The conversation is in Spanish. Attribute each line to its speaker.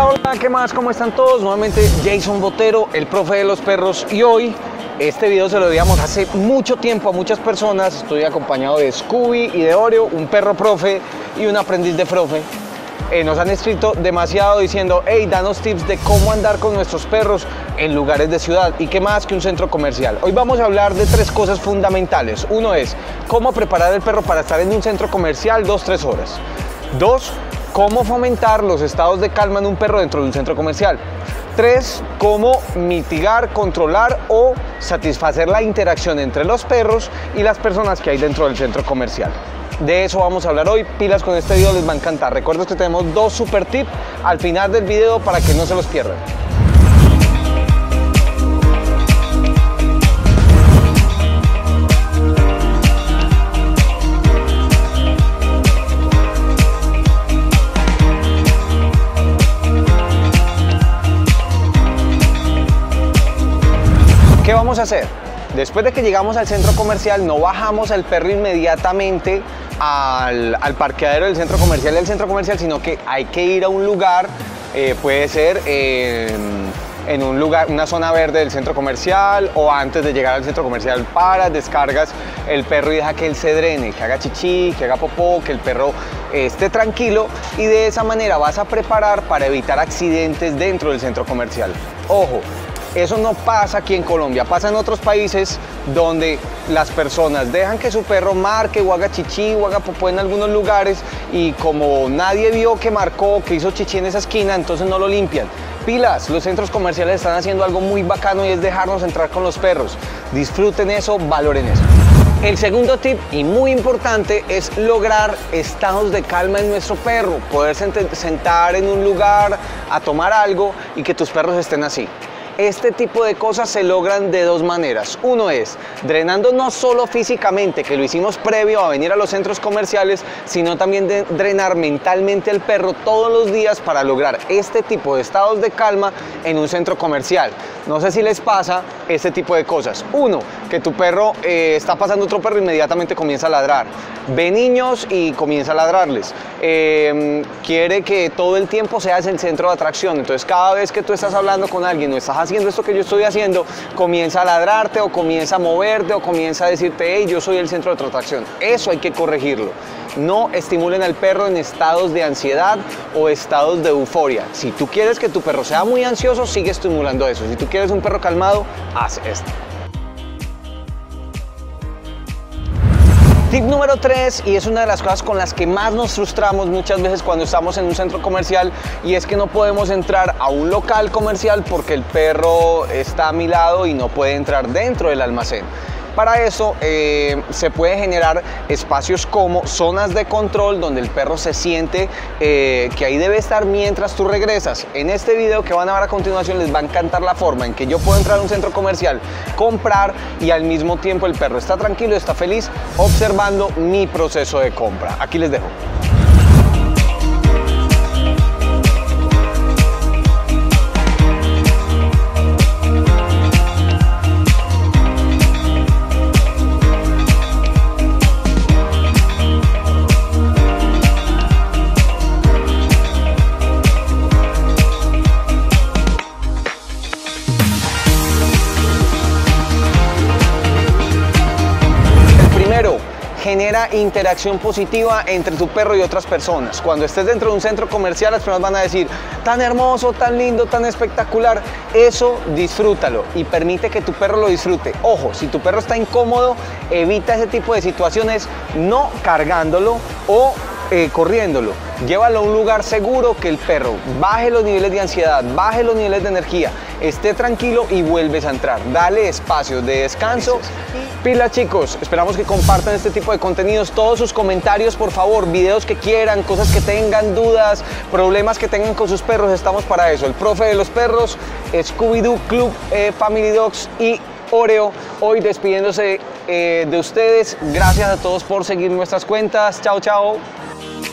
Speaker 1: Hola, hola, ¿qué más? ¿Cómo están todos? Nuevamente Jason Botero, el profe de los perros y hoy este video se lo debíamos hace mucho tiempo a muchas personas. Estoy acompañado de Scooby y de Oreo, un perro profe y un aprendiz de profe. Eh, nos han escrito demasiado diciendo, hey, danos tips de cómo andar con nuestros perros en lugares de ciudad y qué más que un centro comercial. Hoy vamos a hablar de tres cosas fundamentales. Uno es cómo preparar el perro para estar en un centro comercial dos, tres horas. Dos, cómo fomentar los estados de calma en un perro dentro de un centro comercial. Tres, cómo mitigar, controlar o satisfacer la interacción entre los perros y las personas que hay dentro del centro comercial. De eso vamos a hablar hoy. Pilas con este video, les va a encantar. Recuerden que tenemos dos super tips al final del video para que no se los pierdan. ¿Qué vamos a hacer? Después de que llegamos al centro comercial, no bajamos el perro inmediatamente al, al parqueadero del centro comercial del centro comercial, sino que hay que ir a un lugar, eh, puede ser en un lugar, una zona verde del centro comercial o antes de llegar al centro comercial para descargas el perro y deja que él se drene, que haga chichi, que haga popó, que el perro esté tranquilo y de esa manera vas a preparar para evitar accidentes dentro del centro comercial. Ojo, eso no pasa aquí en Colombia, pasa en otros países donde las personas dejan que su perro marque o haga chichi o haga popó en algunos lugares y como nadie vio que marcó, que hizo chichi en esa esquina, entonces no lo limpian. Pilas, los centros comerciales están haciendo algo muy bacano y es dejarnos entrar con los perros. Disfruten eso, valoren eso. El segundo tip y muy importante es lograr estados de calma en nuestro perro, poder sentar en un lugar a tomar algo y que tus perros estén así. Este tipo de cosas se logran de dos maneras. Uno es drenando no solo físicamente, que lo hicimos previo a venir a los centros comerciales, sino también drenar mentalmente al perro todos los días para lograr este tipo de estados de calma en un centro comercial. No sé si les pasa este tipo de cosas. Uno, que tu perro eh, está pasando otro perro inmediatamente comienza a ladrar. Ve niños y comienza a ladrarles. Eh, quiere que todo el tiempo seas el centro de atracción. Entonces cada vez que tú estás hablando con alguien o estás haciendo esto que yo estoy haciendo, comienza a ladrarte o comienza a moverte o comienza a decirte, hey, yo soy el centro de atracción. Eso hay que corregirlo. No estimulen al perro en estados de ansiedad o estados de euforia. Si tú quieres que tu perro sea muy ansioso, sigue estimulando eso. Si tú quieres un perro calmado, haz esto. Tip número 3, y es una de las cosas con las que más nos frustramos muchas veces cuando estamos en un centro comercial, y es que no podemos entrar a un local comercial porque el perro está a mi lado y no puede entrar dentro del almacén. Para eso eh, se puede generar espacios como zonas de control donde el perro se siente eh, que ahí debe estar mientras tú regresas. En este video que van a ver a continuación les va a encantar la forma en que yo puedo entrar a un centro comercial, comprar y al mismo tiempo el perro está tranquilo, está feliz observando mi proceso de compra. Aquí les dejo. Genera interacción positiva entre tu perro y otras personas. Cuando estés dentro de un centro comercial, las personas van a decir, tan hermoso, tan lindo, tan espectacular. Eso disfrútalo y permite que tu perro lo disfrute. Ojo, si tu perro está incómodo, evita ese tipo de situaciones no cargándolo o eh, corriéndolo. Llévalo a un lugar seguro que el perro baje los niveles de ansiedad, baje los niveles de energía, esté tranquilo y vuelves a entrar. Dale espacios de descanso. Pila chicos, esperamos que compartan este tipo de contenidos, todos sus comentarios por favor, videos que quieran, cosas que tengan dudas, problemas que tengan con sus perros, estamos para eso. El profe de los perros, Scooby-Doo Club eh, Family Dogs y Oreo, hoy despidiéndose eh, de ustedes. Gracias a todos por seguir nuestras cuentas. Chao, chao. Thank you.